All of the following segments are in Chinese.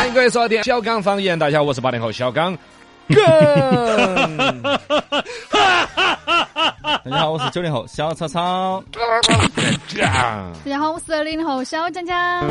欢迎各位收听小刚方言。大家好，我是八零后小刚。更大家好，我是九零后小草草。大家好，我是零零后小江江，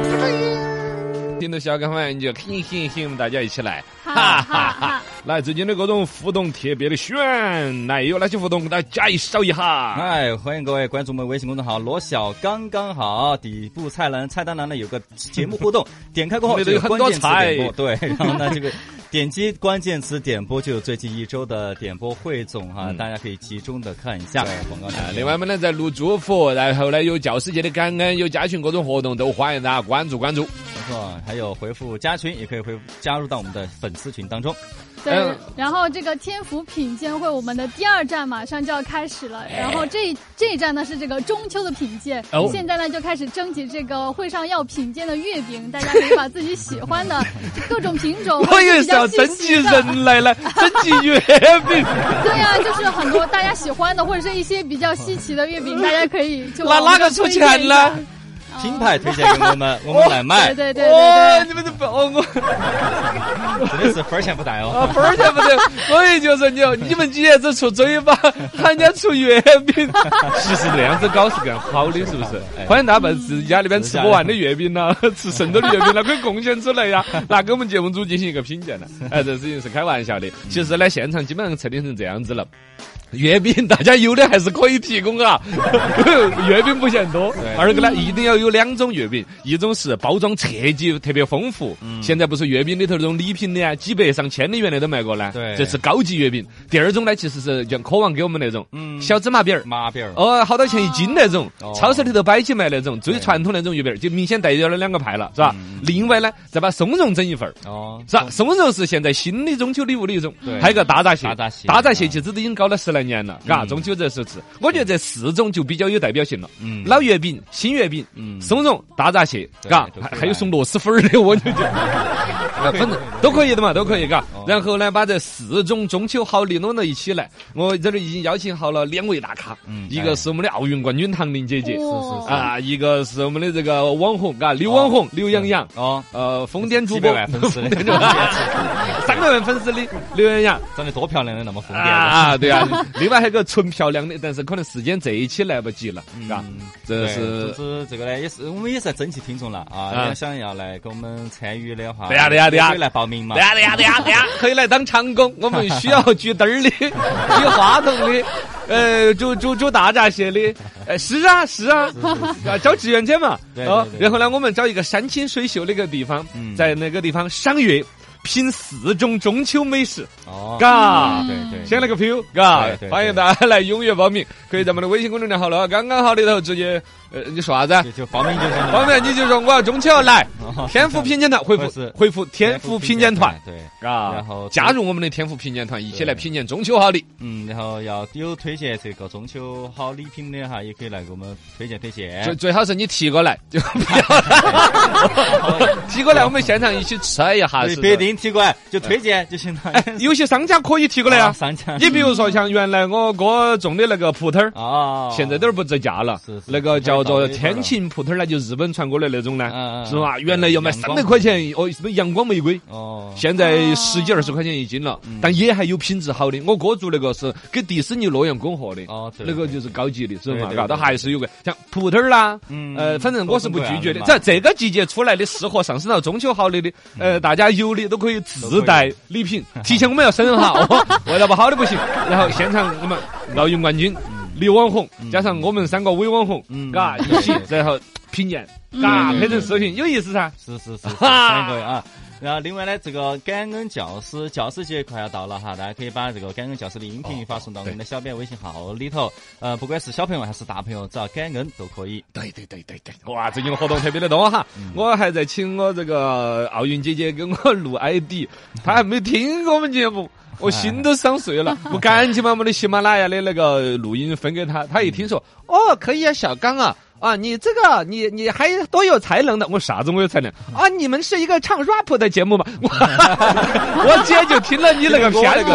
听到小刚方言你就嘿嘿嘿，我们大家一起来，哈哈哈哈哈哈！来，最近的各种互动特别的炫，来有哪些互动，给大家介绍一下。哎，欢迎各位关注我们微信公众号“罗小刚刚好”，底部菜单菜单栏呢有个节目互动，点开过后有很多菜，对，然后呢这个 点击关键词点播就有最近一周的点播汇总哈，嗯大家可以集中的看一下。广告啊单，另外我们呢在录祝福，然后呢有教师节的感恩，有加群各种活动，都欢迎大家关注关注。没错，还有回复加群，也可以回加入到我们的粉丝群当中。对嗯，然后这个天府品鉴会，我们的第二站马上就要开始了。然后这这一站呢是这个中秋的品鉴哦，现在呢就开始征集这个会上要品鉴的月饼，大家可以把自己喜欢的 各种品种，我以为比较是要征集人来了，征集月饼。对呀、就是很多大家喜欢的或者是一些比较稀奇的月饼，大家可以就拿哪个出钱呢？品牌推荐给我们，我们来买，对对对对哦，对你们都不哦我真的是分儿钱不带哦。啊，分儿钱不带。所以就是你，你们几爷子出嘴巴，喊人家出月饼，其实那样子搞是更好的，是不是？哎欢迎大家把自己家里边吃不完的月饼呐，吃剩多的月饼呐，可以贡献出来呀，拿给我们节目组进行一个品鉴呢。哎，这事情是开玩笑的，其实呢，现场基本上测定成这样子了。月饼大家有的还是可以提供啊，月饼不嫌多。二个呢，一定要有两种月饼，一种是包装设计特别丰富，现在不是月饼里头那种礼品的啊，几百上千的原来都卖过呢。对。这是高级月饼。第二种呢，其实是像渴望给我们那种，嗯。小芝麻饼儿。麻饼儿，哦，好多钱一斤那种，哦。超市里头摆起卖那种最传统那种月饼儿，就明显代表了两个派了，是吧？另外呢，再把松茸整一份儿，哦，是吧？松茸是现在新的中秋礼物的一种。对，还有个大闸蟹，大闸蟹。大闸蟹其实都已经搞了十来年了，嘎，嗯。中秋这时候吃，我觉得这四种就比较有代表性了。嗯。老月饼、新月饼、嗯松茸、大闸蟹，对嘎还还有送螺蛳粉儿的，我就觉得，啊反正都可以的嘛，都可以，嘎。哦。然后呢，把这四种中秋好礼弄到一起来，我这里已经邀请好了两位大咖嗯，一个是我们的奥运冠军唐玲姐姐，哇啊，一个是我们的这个网红，嘎，刘网红刘洋洋。哦，呃，疯癫主播。几百万粉丝。的 三百万粉丝的刘洋洋。长得多漂亮的那么疯癫啊，对啊，另外还有个纯漂亮的，但是可能时间这一期来不及了，嘎，这对是这个呢，也是我们也是在征集听众了啊，啊要想要来跟我们参与的话，对呀对呀对呀。可以来报名嘛。对。呀对呀对呀对呀，可以来当长工，我们需要举灯儿的，举话筒的，呃，煮煮煮大闸蟹的，呃，是啊是啊，啊，招志愿者嘛，对哦然后呢，我们找一个山清水秀的一个地方，嗯。在那个地方赏月，品四种中秋美食，哦，嘎。对对，先来个 Q，嘎欢迎大家来踊跃报名，可以在我们的微信公众号“了刚刚好”里头直接，呃，你说啥子？就就报名就行方便你就说我要中秋要来，哦天府品鉴团回复是回复天府品鉴团，对，啊，然后加入我们的天府品鉴团，一起来品鉴中秋好礼。嗯，然后要有推荐这个中秋好礼品的哈，也可以来给我们推荐推荐最。最好是你提过来，就不要 提过来，我们现场一起吃一下。对，是不一定提过来就推荐就行了。哎，有些商家可以提过来啊。商家你比如说像原来我哥种的那个葡萄儿，啊，现在都是不值价了是是。那个叫做葡萄儿天晴葡萄儿呢，就日本传过来那种呢是吧？原来要卖三百块钱，哦，什么阳光玫瑰。哦，现在十几二十块钱一斤了，嗯但也还有品质好的。我哥做那个是给迪士尼乐园供货的，哦对那个就是高级的，是嘛？对对嘎，它还是有个像葡萄儿啦，嗯呃，反正我是不拒绝的。在这个季节出来的适合上升到中秋好的的，呃，大家有的都可以自带礼品。提前我们要审好，哦味道不好的不行。然后现场我们奥运冠军刘网红加上我们三个伪网红，嗯嘎 一起，然后品鉴，嘎拍成视频有意思噻。是是是，是哈欢迎各位啊。然后另外呢，这个感恩教师教师节快要到了哈，大家可以把这个感恩教师的音频发送到我们的小编微信号里头。呃，不管是小朋友还是大朋友，只要感恩都可以。对对对对对，哇，最近活动特别的多哈！我还在请我这个奥运姐姐给我录 ID，她还没听过我们节目。我心都伤碎了，我赶紧把我们的喜马拉雅的那个录音分给她，她一听说，哦，可以啊，小刚啊。啊，你这个你你还多有才能的，我啥子我有才能啊？你们是一个唱 rap 的节目吗？我 我姐就听了你那个片头，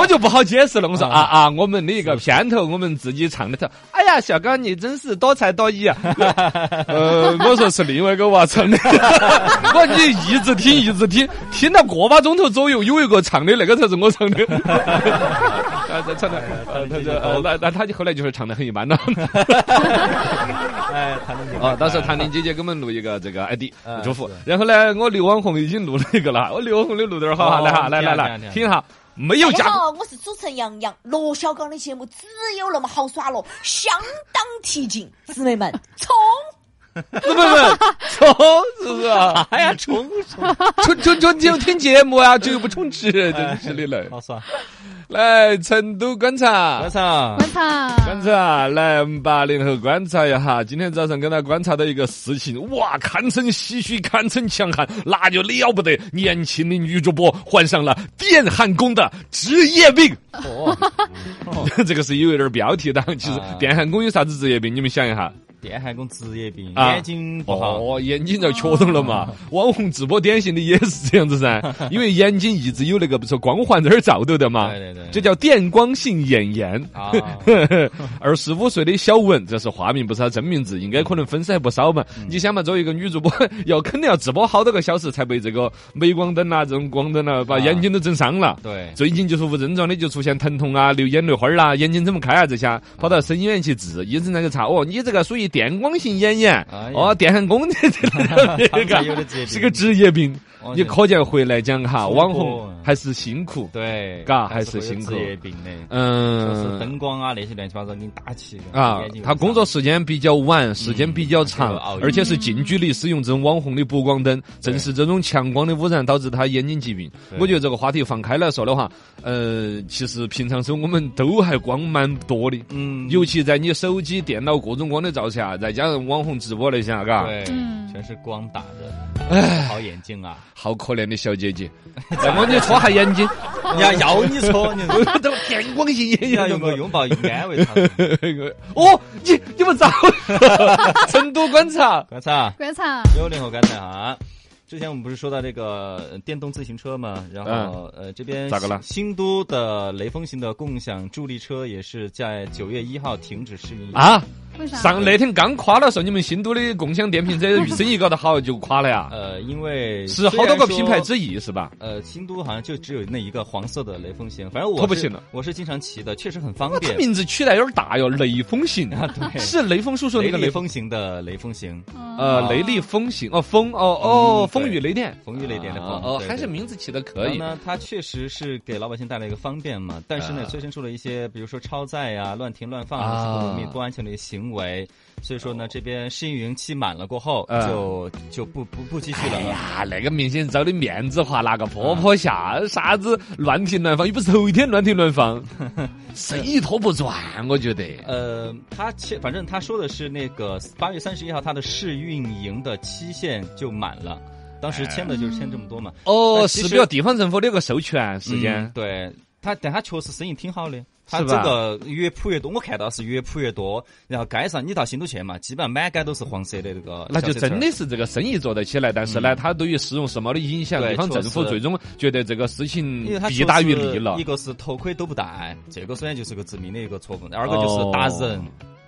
我就不好解释了。我说啊啊，我们的一个片头，我们自己唱的头。哎呀，小刚你真是多才多艺啊！呃，我说是另外一个娃唱的，我你一直听一直听，听到个把钟头左右，有一个唱的那个才是我唱的。啊，在唱的，他这那那他就后来就是唱的很一般了。哎，谭玲哦，到时候谭玲姐姐给我们录一个这个 ID 祝福，然后呢，我刘网红已经录了一个了，我刘网红的录点儿好哈，来哈，来来来，听一下，没有加。好，我是主持人杨洋，罗小刚的节目只有那么好耍了，相当提劲，姊妹们冲！不不不，冲是不是啊？哎呀，冲冲冲冲！就听节目啊，就又不充值，真是的嘞。好耍。来，成都观察，观察，观察，观察。来，我们八零后观察一下，今天早上跟他观察到一个事情，哇，堪称唏嘘，堪称强悍，那就了不得！年轻的女主播患上了电焊工的职业病。哦，这个是有一点标题党。其实电焊工有啥子职业病？你们想一下。电焊工职业病，眼睛不好，哦，眼睛就缺动了嘛。网红直播典型的也是这样子噻，因为眼睛一直有那个不是光环在那儿照着的嘛，对对对，这叫电光性眼炎。二十五岁的小文，这是化名，不是他真名字，应该可能粉丝还不少嘛。你想嘛，作为一个女主播，要肯定要直播好多个小时才被这个镁光灯啊、这种光灯啊把眼睛都整伤了。对，最近就是无症状的就出现疼痛啊、流眼泪花儿啊、眼睛睁不开啊这些，跑到省医院去治，医生那个查，哦，你这个属于。电光性眼炎，哦，电焊工的这个 是个职业病。你可见回来讲哈，网红还是辛苦，对，嘎还是辛苦。职业病的，嗯，就是灯光啊那些乱七八糟给你打起。啊，他工作时间比较晚，时间比较长，而且是近距离使用这种网红的补光灯，正是这种强光的污染导致他眼睛疾病。我觉得这个话题放开来说的话，呃，其实平常时候我们都还光蛮多的，嗯，尤其在你手机、电脑各种光的照下，再加上网红直播那些，嘎，对，全是光打的，哎，好眼睛啊。好可怜的小姐姐，让我你搓下眼睛，人家要你搓，你。都电光性眼要，用个拥抱安慰他。哦，你你们咋？成都观察，观察，观察，九零后观察哈。之前我们不是说到这个电动自行车嘛，然后呃这边咋个了？新都的雷锋型的共享助力车也是在九月一号停止试运上那天刚夸了说你们新都的共享电瓶车生意搞得好，就夸了呀。呃，因为是好多个品牌之一是吧？呃，新都好像就只有那一个黄色的雷锋型，反正我不行了，我是经常骑的，确实很方便。名字取得有点大哟，雷锋型 啊，对，是雷锋叔叔那个雷锋。型的雷锋型，呃，雷厉风行。哦，风哦哦，风雨雷电，风雨雷电的风哦，还是名字起的可以。呢，它确实是给老百姓带来一个方便嘛，但是呢，催生出了一些，比如说超载呀、乱停乱放啊、不安全的一些行为。所以说呢，这边试运营期满了过后，就就不不不继续了。哎呀，那个明显是找的面子话，拿个坡坡下，啥子乱停乱放，又不是头一天乱停乱放，生意拖不转，我觉得。呃，他签，反正他说的是那个八月三十一号，他的试运营的期限就满了，当时签的就是签这么多嘛。哦，是比如地方政府的一个授权时间。对他，但他确实生意挺好的。它这个越铺越多，我看到是越铺越多。然后街上你到新都去嘛，基本上满街都是黄色的这个。那就真的是这个生意做得起来，但是呢，它对于市容市貌的影响，地方政府最终觉得这个事情弊大于利了。一个是头盔都不戴，这个首先就是个致命的一个错误。第二个就是打人。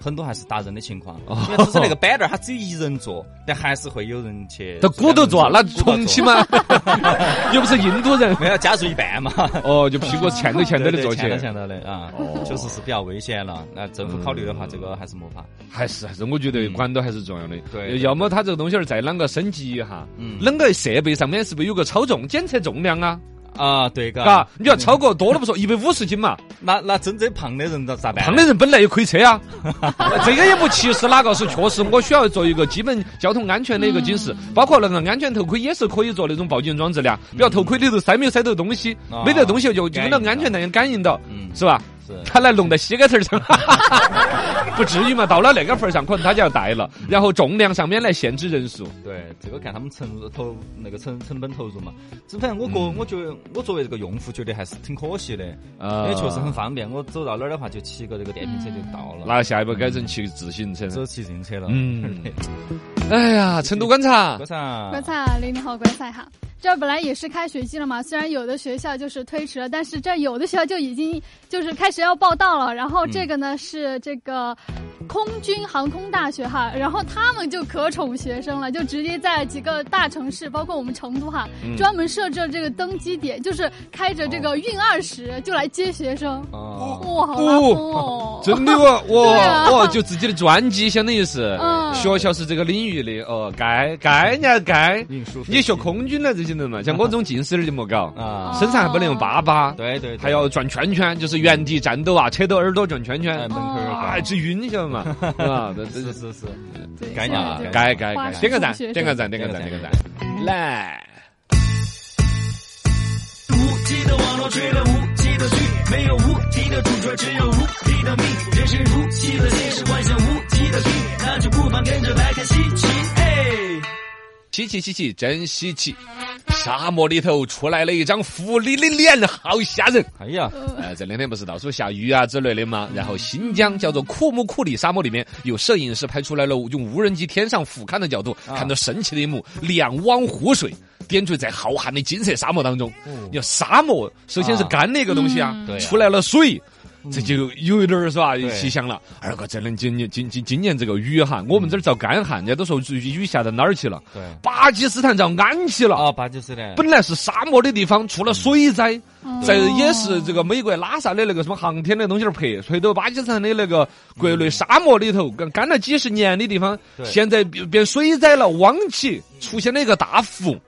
很多还是打人的情况，因为只是那个板凳，它只有一人坐，但还是会有人去。他鼓捣坐，那重启吗？又不是印度人，没有加速一半嘛。哦，就屁股欠都欠到的坐起，欠都欠到的啊，确实是比较危险了。那政府考虑的话，这个还是没法。还是还是，我觉得管到还是重要的。对，要么他这个东西儿再啷个升级一下，嗯，啷个设备上面是不是有个超重检测重量啊？啊，对，嘎。嘎，，你要超过多了不说，一百五十斤嘛，那那真正胖的人咋咋办？胖的人本来也可以车啊，这个也不歧视哪个，是确实我需要做一个基本交通安全的一个警示，包括那个安全头盔也是可以做那种报警装置的啊，比如头盔里头塞没有塞到东西啊，没得东西就就跟那安全带感应到，嗯。是吧？是他来弄在膝盖头上，不至于嘛？到了那个份儿上，可能他就要带了，然后重量上面来限制人数。对，这个看他们成投那个成成本投入嘛。这反正我个嗯我觉得我作为这个用户，觉得还是挺可惜的，因啊为确实很方便。我走到哪儿的话，就骑个这个电瓶车就到了。那下一步改成骑自行车。走骑自行车了。嗯，哎呀，成都观察观，察，观察零零后观察哈，这本来也是开学季了嘛，虽然有的学校就是推迟了，但是这有的学校就已经就是开始要报到了。然后这个呢、是这个空军航空大学哈，然后他们就可宠学生了，就直接在几个大城市，包括我们成都哈，专门设置了这个登机点，就是开着这个运二十就来接学生。哦，哇，好拉风哦！真的哦，哇哦，就自己的专机相当于是嗯。学校是这个领域的哦，该该人家该。你学空军的这些人嘛，像我这种近视的就莫搞，啊，身上还不能用粑粑，对对，对。还要转圈圈，就是原地战斗啊，扯到耳朵转圈圈。哎，门口儿啊，直晕，晓得嘛？啊，这这是是是，对该现在就念了该该该，花式点个赞，点个赞，点个赞，点个赞，来。无极的网络追了无极的剧，没有无敌的主角，只有无敌的命。人生如戏的现实，幻想无极的剧，那就不妨跟着来看稀奇。哎，稀奇稀奇，真稀奇！沙漠里头出来了一张狐狸的脸，好吓人。哎呀，呃，这两天不是到处下雨啊之类的吗？然后新疆叫做库木库里沙漠里面有摄影师拍出来了，用无人机天上俯瞰的角度，啊看到神奇的一幕：两汪湖水点缀在浩瀚的金色沙漠当中。你要沙漠，首先是干的一个东西啊出来了水。这就有一点儿是吧？对气象了。二哥，这能今年今今今年这个雨哈，我们这儿遭干旱，人家都说雨下到哪儿去了？对，巴基斯坦遭安起了。啊，巴基斯坦，本来是沙漠的地方，出了水灾，在也是这个美国拉萨的那个什么航天的东西儿拍，拍到巴基斯坦的那个国内沙漠里头，干干了几十年的地方，现在变变水灾了，汪起出现了一个大湖，对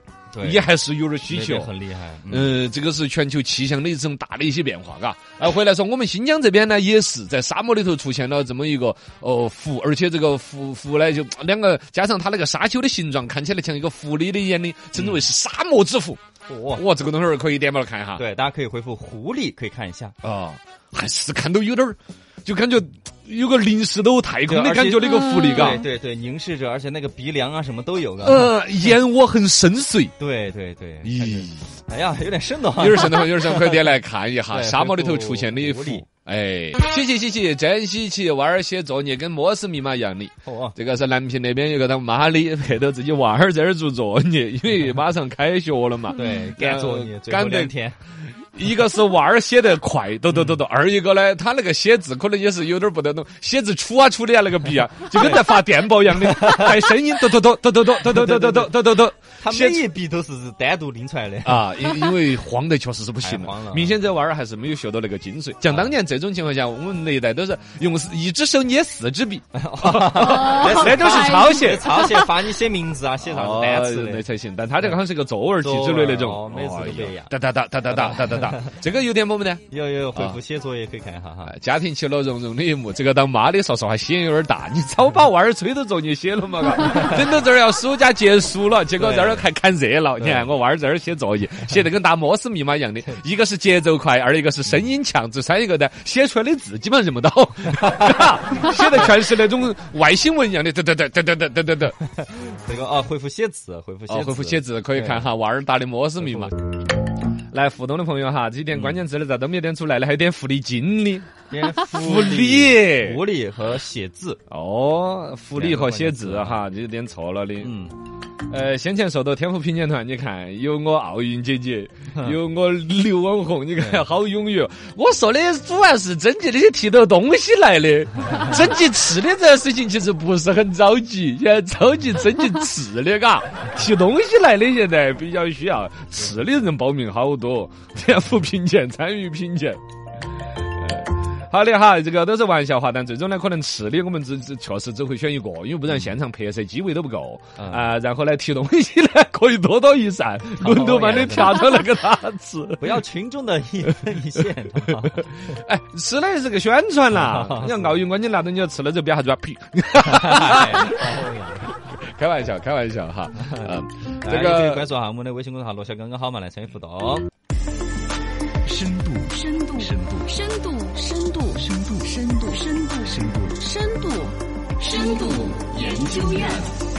也还是有点需求。很厉害，嗯嗯，这个是全球气象的一种大的一些变化，嘎。啊，回来说我们新疆这边呢，也是在沙漠里头出现了这么一个哦湖，而且这个湖湖呢，就两个加上它那个沙丘的形状，看起来像一个狐狸的眼睛，称之为是沙漠之湖。哦，哇，这个东西儿可以点爆来看一下。对，大家可以回复狐狸，可以看一下。啊，还是看到有点儿，就感觉有个临时都太空的感觉，那个狐狸，嘎对。对对，凝视着，而且那个鼻梁啊什么都有个。呃，眼窝很深邃，对对对，咦，哎呀，有点深的哈。有点深的话，有点深，快点来看一下 沙漠里头出现的一幅狐狸。哎，稀奇稀奇，真稀奇！娃儿写作业跟摩斯密码一样的。哦，这个是南平那边有个当妈的陪着自己娃儿在这儿做作业，因为马上开学了嘛。对，赶作业，赶得两天。一个是娃儿写得快，抖抖抖抖；二一个呢，他那个写字可能也是有点不得懂，写字杵啊杵的啊那个笔啊，就跟在发电报一样的，带声音，抖抖抖抖抖抖抖抖抖抖抖抖抖抖。他每一笔都是单独拎出来的。啊，因因为慌的确实是不行明显这娃儿还是没有学到那个精髓。像当年这种情况下，我们那一代都是用一只手捏四支笔，那都是抄写。抄写发你写名字啊，写啥子单词。那才行，但他这个好像是个作文题之类那种哦，每次都不一样哒哒哒哒哒哒哒哒哒，这个有点么么的。有有回复写作业可以看一下哈。哎家庭其乐融融的一幕，这个当妈的说实话心有点大，你早 把娃儿催着作业写了嘛？嘎，等到这儿要暑假结束了，结果在这儿还看热闹。你看我娃儿在这儿写作业，写的跟打摩斯密码一样的，一个是节奏快，二一个是声音强，这三一个呢，写出来的字基本上认不到，写的全是那种外星文一样的，嘚嘚嘚嘚嘚嘚嘚嘚嘚。这个啊，回复写字，回复写哦，字，回复写字可以看哈娃儿打的摩斯密码。来互动的朋友哈，这点关键字的咋都没有点出来呢，还有点狐狸精的。点狐狐狸狐狸和写字。哦，狐狸和写字哈，这有点错了的。嗯，呃，先前说到天府品鉴团，你看有我奥运姐姐，有我刘网红，你看好踊跃。我说的主要是征集那些提到东西来的，征集吃的这个事情其实不是很着急，现在着急征集吃的，嘎，提东西来的现在比较需要，吃的人报名好多，天府品鉴参与品鉴。呃好的哈，这个都是玩笑话，但最终呢，可能吃的我们只只确实只会选一个，因为不然现场拍摄机位都不够嗯啊。然后呢，提东西呢可以多多益善，轮流把你调到那个他吃。不要群众的一分一线。哎，吃的是个宣传啦。你要奥运冠军拿到你要吃了之后，别啥子吧？呸！开玩笑，开玩笑哈。嗯，这这个关注下我们的微信公众号“罗小刚刚好”嘛，来参与互动。深度，深度，深度，深度，深度，深度，深度，深度，深度，深度，研究院。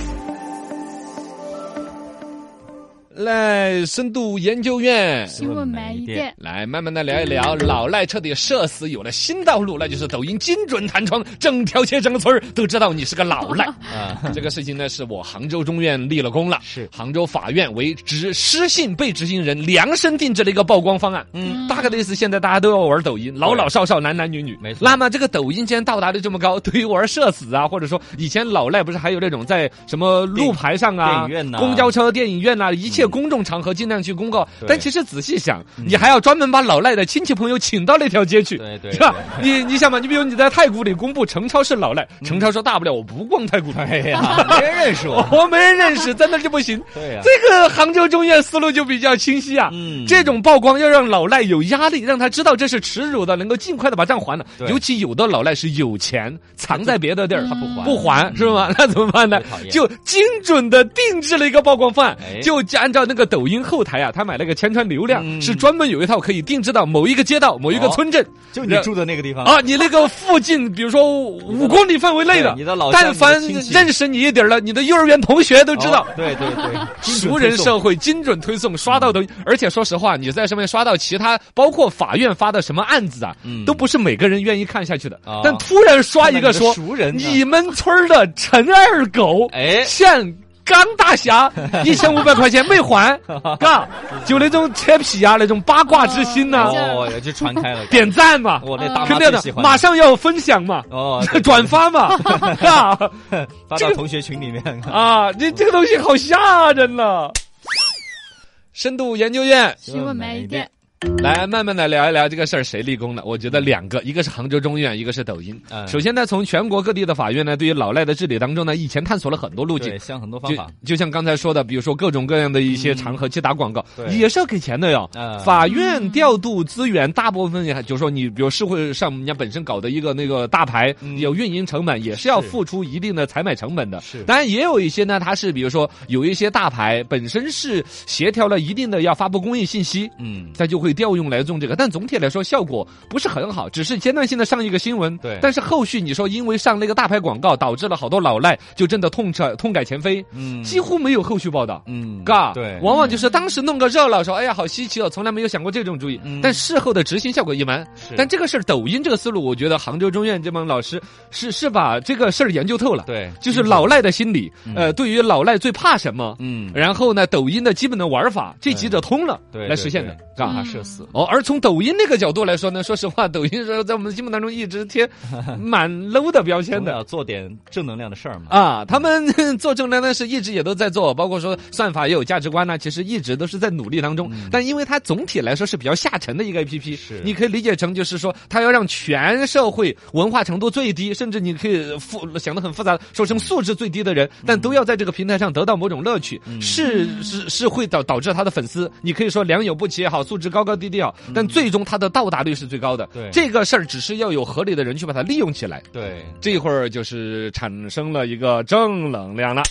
来深度研究院。新闻慢一点。来，慢慢的聊一聊老赖彻底社死有了新道路，那就是抖音精准弹窗，整条街整个村儿都知道你是个老赖。啊，这个事情呢，是我杭州中院立了功了，是杭州法院为执失信被执行人量身定制了一个曝光方案。嗯，大概的意思，现在大家都要玩抖音，老老少少、男男女女。没错那么这个抖音既然到达的这么高，对于玩社死啊，或者说以前老赖不是还有那种在什么路牌上啊、电影院呐公交车、电影院呐、一切公众场合尽量去公告。但其实仔细想，你还要专门把老赖的亲戚朋友请到那条街去。对对 是吧？你你想嘛，你比如你在太古里公布程超是老赖，嗯程超说大不了我不逛太古里，哎呀，没人认识我。我没人认识，在那就不行。对呀，这个杭州中院思路就比较清晰啊。嗯这种曝光要让老赖有压力，让他知道这是耻辱的，能够尽快的把账还了。尤其有的老赖是有钱藏在别的地儿，他不还不还是吗？那怎么办呢就精准的定制了一个曝光方案哎，就按照那个抖音后台啊，他买了个千川流量，嗯。是专门有一套可以定制到某一个街道、某一个哦。村镇。就你住的那个地方。啊，你那个附近，比如说五公里范围内的，你的老但凡认识你一点儿了，你的幼儿园同学都知道。哦。对对对，熟人社会精准推送，刷到抖音，而且说实话，你在上面刷到其他，包括法院发的什么案子啊，嗯。都不是每个人愿意看下去的。哦。但突然刷一个说，你们村的陈二狗，哎。欠刚大侠 一千五百块钱没还，嘎，就那种扯皮啊，那种八卦之心呐、哦，就传开了。点赞嘛，我那大肯定的妈最喜，欢马上要分享嘛，哦，转发嘛，嘎这个发到同学群里面。啊，你这个东西好吓人了。深度研究院。新闻慢一点。来慢慢的聊一聊这个事儿谁立功的？我觉得两个，一个是杭州中院，一个是抖音。嗯首先呢，从全国各地的法院呢，对于老赖的治理当中呢，以前探索了很多路径对，。想很多方法。就像刚才说的，比如说各种各样的一些场合去打广告，也是要给钱的哟。嗯法院调度资源，大部分也就是说你比如社会上人家本身搞的一个那个大牌，嗯有运营成本，也是要付出一定的采买成本的。是当然也有一些呢，它是比如说有一些大牌本身是协调了一定的要发布公益信息，嗯，它就会调用来用这个，但总体来说效果不是很好，只是阶段性的上一个新闻。对。但是后续你说因为上那个大牌广告，导致了好多老赖就真的痛彻痛改前非，嗯。几乎没有后续报道。嗯，嘎，对，往往就是当时弄个热闹，说哎呀好稀奇哦，从来没有想过这种主意，嗯。但事后的执行效果一般。是。但这个事儿，抖音这个思路，我觉得杭州中院这帮老师是是把这个事儿研究透了。对就是老赖的心理，嗯。呃，对于老赖最怕什么，嗯，然后呢，抖音的基本的玩法，这几者通了，对，来实现的，嘎。他社死。哦，而从抖音那个角度来说呢，说实话，抖音说在我们心目当中一直贴 蛮 low 的标签的。要做点正能量的事儿嘛。啊，他们 做正能量事一直也都在做，包括说算法也有价值观呢、其实一直都是在努力当中。但因为它总体来说是比较下沉的一个 APP，是你可以理解成就是说，它要让全社会文化程度最低，甚至你可以复想的很复杂，说成素质最低的人，但都要在这个平台上得到某种乐趣，是是是会导导致他的粉丝，你可以说良莠不齐也好，素质高高低低也好，但最终它的到达率是最高的。对这个事儿只是要有合理的人去把它利用起来。对，这会儿就是产生了一个正能量了。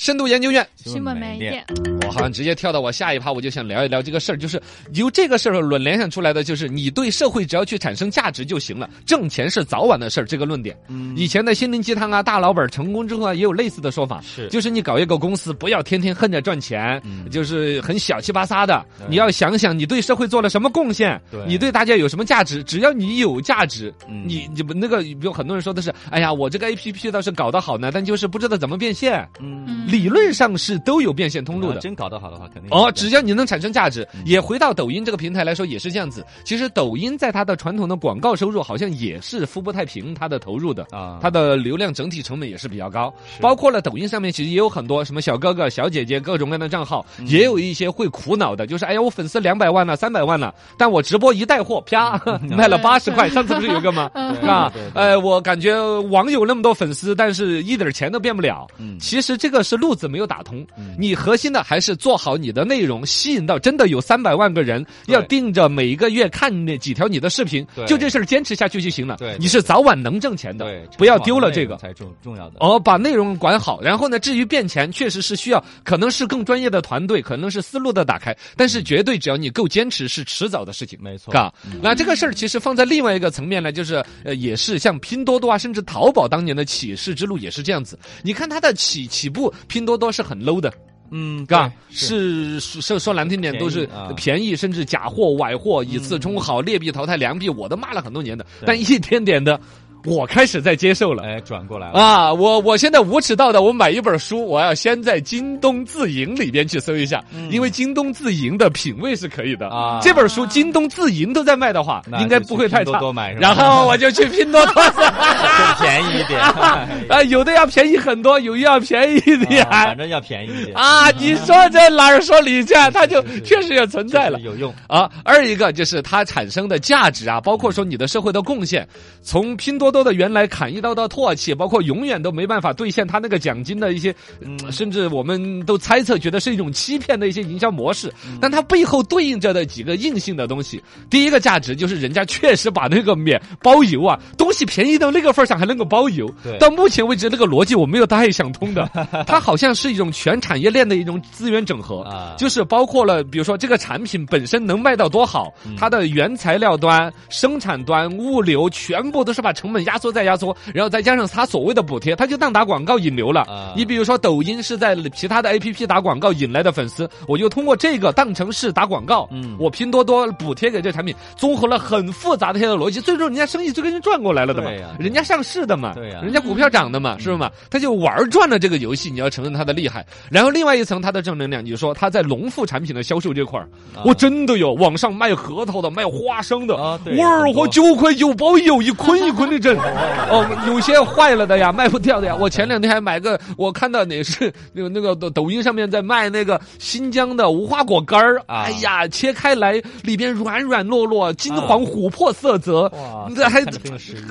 深度研究院，新闻慢一点。我好像直接跳到我下一趴，我就想聊一聊这个事儿，就是由这个事儿论联想出来的，就是你对社会只要去产生价值就行了，挣钱是早晚的事儿。这个论点，嗯。以前的心灵鸡汤啊，大老板成功之后啊，也有类似的说法，是。就是你搞一个公司，不要天天恨着赚钱，嗯。就是很小气巴撒的，你要想想你对社会做了什么贡献对，你对大家有什么价值，只要你有价值，嗯。你你不那个，比如很多人说的是，哎呀，我这个 A P P 倒是搞得好呢，但就是不知道怎么变现。嗯，理论上是都有变现通路的。啊真搞得好的话，肯定哦，只要你能产生价值，也回到抖音这个平台来说也是这样子。其实抖音在它的传统的广告收入好像也是扶不太平它的投入的。啊，它的流量整体成本也是比较高，包括了抖音上面其实也有很多什么小哥哥、小姐姐各种各样的账号，嗯也有一些会苦恼的，就是哎呀，我粉丝两百万了、三百万了，但我直播一带货，啪 卖了八十块，上次不是有个吗？嗯是吧对对？对呃，我感觉网友那么多粉丝，但是一点钱都变不了。嗯其实这个是路子没有打通，你核心的还是做好你的内容，吸引到真的有三百万个人要盯着每一个月看那几条你的视频，就这事儿坚持下去就行了对。你是早晚能挣钱的，，不要丢了这个。才重重要的。哦，把内容管好，然后呢，至于变钱，确实是需要，可能是更专业的团队，可能是思路的打开，但是绝对只要你够坚持，是迟早的事情。没错嘎，那这个事儿其实放在另外一个层面呢，就是呃，也是像拼多多啊，甚至淘宝当年的起势之路也是这样子。你看它的起起步，拼多多是很 low 的，嗯，嘎，是。是说说难听点，都是啊。便宜，甚至假货、崴货，以次充好，劣币淘汰良币，我都骂了很多年的，但一点点的，我开始在接受了。哎，转过来了。啊，我我现在无耻到的，我买一本书，我要先在京东自营里边去搜一下，因为京东自营的品味是可以的啊这本书京东自营都在卖的话，那应该不会太差。多买然后我就去拼多多，更便宜一点，啊，有的要便宜很多，有的要便宜一点。啊反正要便宜一点啊，你说这哪儿说理去？它就确实也存在了。有用。啊，二一个就是它产生的价值啊，包括说你的社会的贡献，从拼多多的原来砍一刀的唾弃，包括永远都没办法兑现他那个奖金的一些，嗯甚至我们都猜测觉得是一种欺骗的一些营销模式，但它背后对应着的几个硬性的东西，第一个价值就是人家确实把那个免包邮啊，东西便宜到那个份儿上还能够包邮对，到目前为止那个逻辑我没有太想通的，它好像是一种全产业链的一种资源整合啊。就是包括了，比如说这个产品本身能卖到多好，它的原材料端、生产端、物流全部都是把成本压缩再压缩，然后再加上他所谓的补贴，他就当打广告引流了。啊你比如说抖音是在其他的 APP 打广告引来的粉丝，我就通过这个当成是打广告，嗯我拼多多补贴给这产品，综合了很复杂的一些逻辑，最终人家生意就跟人赚过来了的嘛，人家上市的嘛，对呀人家股票涨的嘛，是吧嘛？他就玩转了这个游戏，你要承认他的厉害。然后另外一层，他的正能量，你说他在农副产品的销售这块儿，啊我真的有网上卖核桃的，卖花生的，啊对沃尔很多和九块九包邮，一捆一捆的 整。哦，有些坏了的呀，卖不掉的呀。我前两天还买个，我看到哪是那个那个抖抖音上面在卖那个新疆的无花果干儿，啊哎呀，切开来里边软软糯糯，金黄琥珀色泽，哇，这还。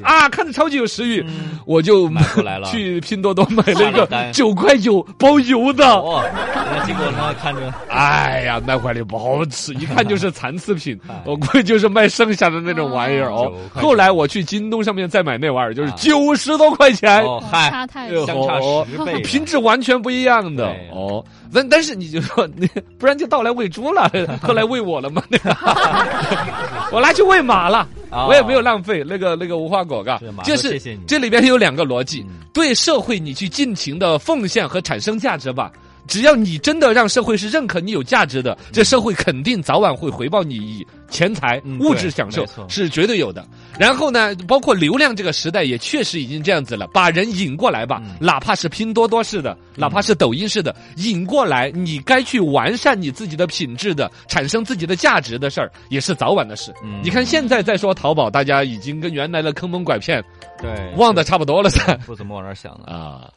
啊，看着超级有食欲，嗯我就买过来了 去拼多多买了一个九块九包邮的。哦，那结果呢？看着哎呀，那块里不好吃，一看就是残次品 哎，我估计就是卖剩下的那种玩意儿哦9。块后来我去京东上面再买那玩意儿，就是啊九十多块钱。哦，嗨，差太。相差哦十倍品质完全不一样的哦。但但是你就说你，不然就倒来喂猪了，后来喂我了嘛？我拿去喂马了，哦我也没有浪费那个那个无花果，嘎就是这里边有两个逻辑嗯，对社会你去尽情的奉献和产生价值吧。只要你真的让社会是认可你有价值的，这社会肯定早晚会回报你以钱财、嗯物质享受是绝对有的。然后呢，包括流量这个时代也确实已经这样子了，把人引过来吧，嗯哪怕是拼多多式的，哪怕是抖音式的，引过来，你该去完善你自己的品质的，产生自己的价值的事儿，也是早晚的事。嗯你看现在再说淘宝，大家已经跟原来的坑蒙拐骗对，忘得差不多了噻。不怎么往那儿想了。啊，